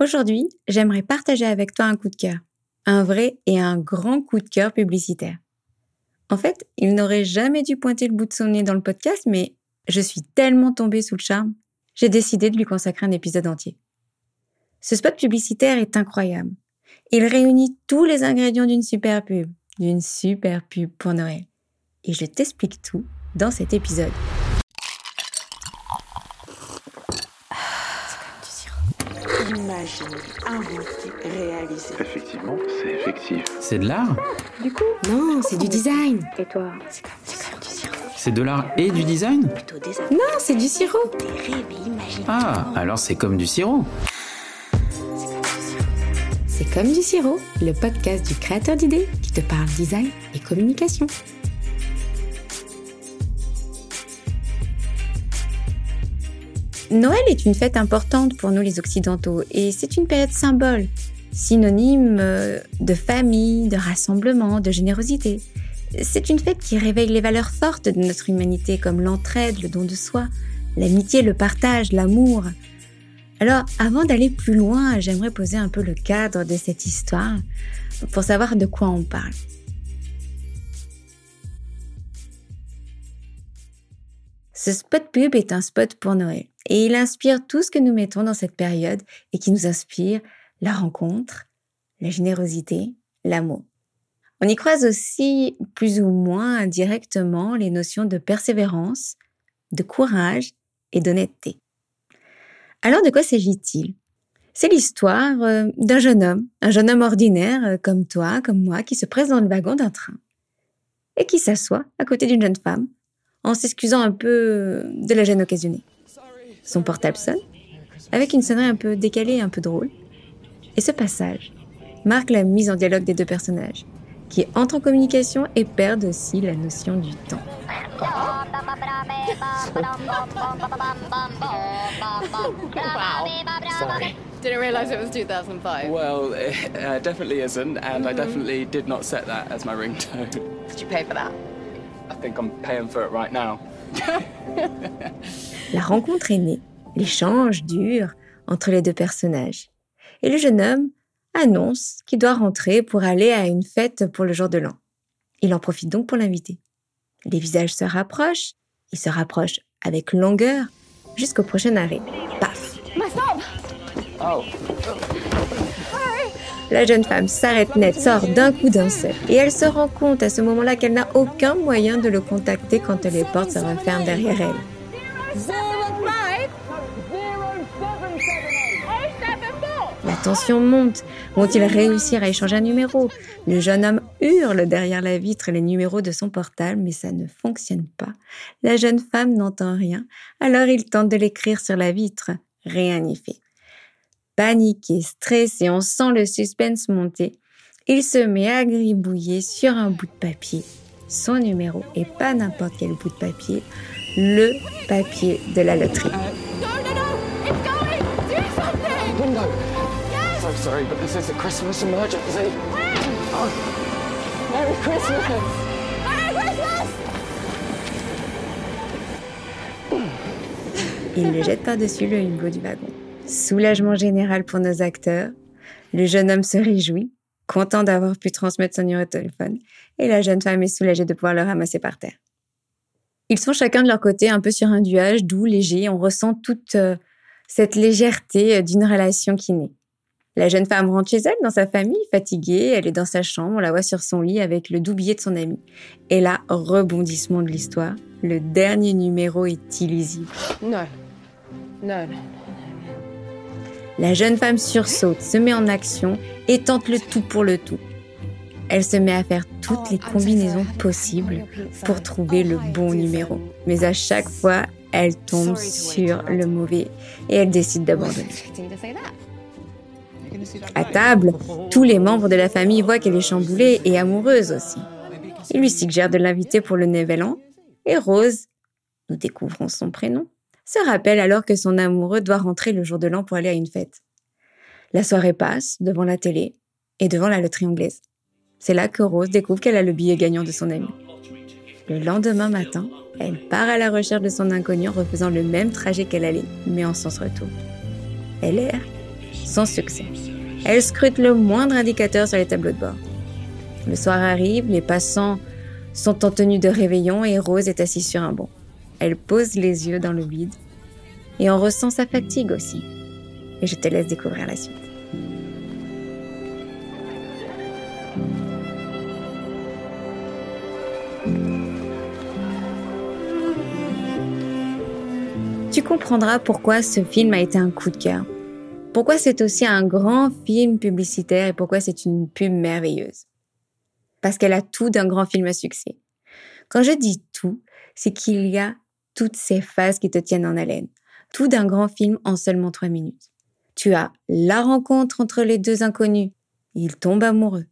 Aujourd'hui, j'aimerais partager avec toi un coup de cœur, un vrai et un grand coup de cœur publicitaire. En fait, il n'aurait jamais dû pointer le bout de son nez dans le podcast, mais je suis tellement tombée sous le charme, j'ai décidé de lui consacrer un épisode entier. Ce spot publicitaire est incroyable. Il réunit tous les ingrédients d'une super pub, d'une super pub pour Noël. Et je t'explique tout dans cet épisode. Imaginer, inventer, réaliser. Effectivement, c'est effectif. C'est de l'art Du coup Non, c'est du design. Et toi C'est comme, du sirop. C'est de l'art et du design Plutôt des Non, c'est du sirop. Des rêves et imaginer. Ah, alors c'est comme du sirop. C'est comme du sirop, le podcast du créateur d'idées qui te parle design et communication. Noël est une fête importante pour nous les Occidentaux et c'est une période symbole, synonyme euh, de famille, de rassemblement, de générosité. C'est une fête qui réveille les valeurs fortes de notre humanité comme l'entraide, le don de soi, l'amitié, le partage, l'amour. Alors, avant d'aller plus loin, j'aimerais poser un peu le cadre de cette histoire pour savoir de quoi on parle. Ce spot pub est un spot pour Noël et il inspire tout ce que nous mettons dans cette période et qui nous inspire la rencontre, la générosité, l'amour. On y croise aussi plus ou moins indirectement les notions de persévérance, de courage et d'honnêteté. Alors de quoi s'agit-il? C'est l'histoire euh, d'un jeune homme, un jeune homme ordinaire euh, comme toi, comme moi, qui se presse dans le wagon d'un train et qui s'assoit à côté d'une jeune femme en s'excusant un peu de la gêne occasionnée. Son portable sonne, avec une sonnerie un peu décalée et un peu drôle. Et ce passage marque la mise en dialogue des deux personnages, qui entrent en communication et perdent aussi la notion du temps. Didn't realize it was 2005. Well, it uh, definitely isn't, and I definitely did not set that as my ringtone. Did you pay for that? I think I'm paying for it right now. La rencontre est née, l'échange dure entre les deux personnages. Et le jeune homme annonce qu'il doit rentrer pour aller à une fête pour le jour de l'an. Il en profite donc pour l'inviter. Les visages se rapprochent, ils se rapprochent avec longueur jusqu'au prochain arrêt. Paf Oh, La jeune femme s'arrête net, sort d'un coup d'un seul, et elle se rend compte à ce moment-là qu'elle n'a aucun moyen de le contacter quand les portes se referment derrière elle. La tension monte. Vont-ils réussir à échanger un numéro? Le jeune homme hurle derrière la vitre les numéros de son portable, mais ça ne fonctionne pas. La jeune femme n'entend rien, alors il tente de l'écrire sur la vitre. Rien n'y fait. Paniqué, stressé, on sent le suspense monter. Il se met à gribouiller sur un bout de papier son numéro et pas n'importe quel bout de papier, le papier de la loterie. Bingo! So sorry, but this is a Christmas emergency. Merry Christmas! Il le jette par-dessus le hublot du wagon. Soulagement général pour nos acteurs. Le jeune homme se réjouit, content d'avoir pu transmettre son numéro de téléphone, et la jeune femme est soulagée de pouvoir le ramasser par terre. Ils sont chacun de leur côté un peu sur un nuage doux, léger. On ressent toute euh, cette légèreté euh, d'une relation qui naît. La jeune femme rentre chez elle, dans sa famille, fatiguée. Elle est dans sa chambre, on la voit sur son lit avec le doux billet de son ami. Et là, rebondissement de l'histoire. Le dernier numéro est illisible. No. No, no. La jeune femme sursaute, se met en action et tente le tout pour le tout. Elle se met à faire toutes les combinaisons possibles pour trouver le bon numéro. Mais à chaque fois, elle tombe sur le mauvais et elle décide d'abandonner. À table, tous les membres de la famille voient qu'elle est chamboulée et amoureuse aussi. Ils lui suggèrent de l'inviter pour le Nouvel An et Rose, nous découvrons son prénom, se rappelle alors que son amoureux doit rentrer le jour de l'an pour aller à une fête. La soirée passe devant la télé et devant la loterie anglaise. C'est là que Rose découvre qu'elle a le billet gagnant de son ami. Le lendemain matin, elle part à la recherche de son inconnu en refaisant le même trajet qu'elle allait, mais en sens retour. Elle erre, sans succès. Elle scrute le moindre indicateur sur les tableaux de bord. Le soir arrive, les passants sont en tenue de réveillon et Rose est assise sur un banc. Elle pose les yeux dans le vide et on ressent sa fatigue aussi. Et je te laisse découvrir la suite. Tu comprendras pourquoi ce film a été un coup de cœur. Pourquoi c'est aussi un grand film publicitaire et pourquoi c'est une pub merveilleuse. Parce qu'elle a tout d'un grand film à succès. Quand je dis tout, c'est qu'il y a toutes ces phases qui te tiennent en haleine. Tout d'un grand film en seulement trois minutes. Tu as la rencontre entre les deux inconnus. Ils tombent amoureux.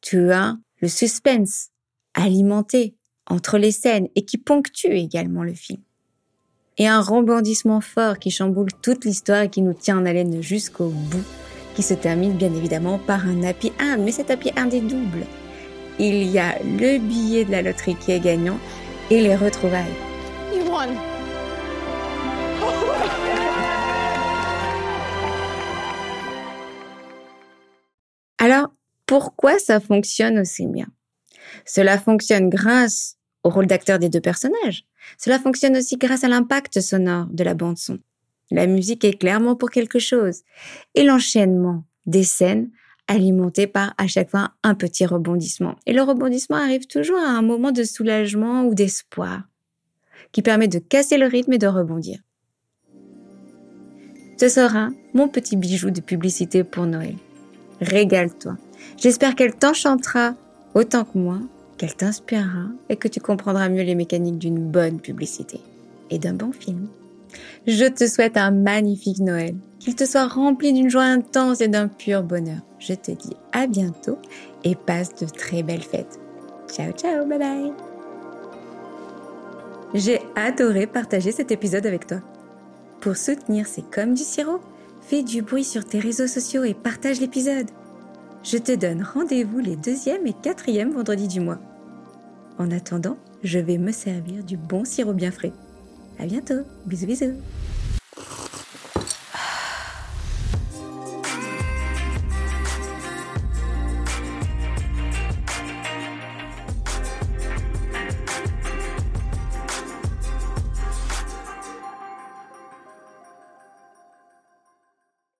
Tu as le suspense alimenté entre les scènes et qui ponctue également le film et un rebondissement fort qui chamboule toute l'histoire et qui nous tient en haleine jusqu'au bout, qui se termine bien évidemment par un happy end, mais cet happy end est double. Il y a le billet de la loterie qui est gagnant et les retrouvailles. Alors, pourquoi ça fonctionne aussi bien Cela fonctionne grâce au rôle d'acteur des deux personnages. Cela fonctionne aussi grâce à l'impact sonore de la bande son. La musique est clairement pour quelque chose. Et l'enchaînement des scènes alimenté par à chaque fois un petit rebondissement. Et le rebondissement arrive toujours à un moment de soulagement ou d'espoir qui permet de casser le rythme et de rebondir. Ce sera mon petit bijou de publicité pour Noël. Régale-toi. J'espère qu'elle t'enchantera autant que moi qu'elle t'inspirera et que tu comprendras mieux les mécaniques d'une bonne publicité et d'un bon film. Je te souhaite un magnifique Noël, qu'il te soit rempli d'une joie intense et d'un pur bonheur. Je te dis à bientôt et passe de très belles fêtes. Ciao ciao, bye bye. J'ai adoré partager cet épisode avec toi. Pour soutenir C'est comme du sirop, fais du bruit sur tes réseaux sociaux et partage l'épisode. Je te donne rendez-vous les deuxième et quatrième vendredis du mois. En attendant, je vais me servir du bon sirop bien frais. À bientôt. Bisous bisous.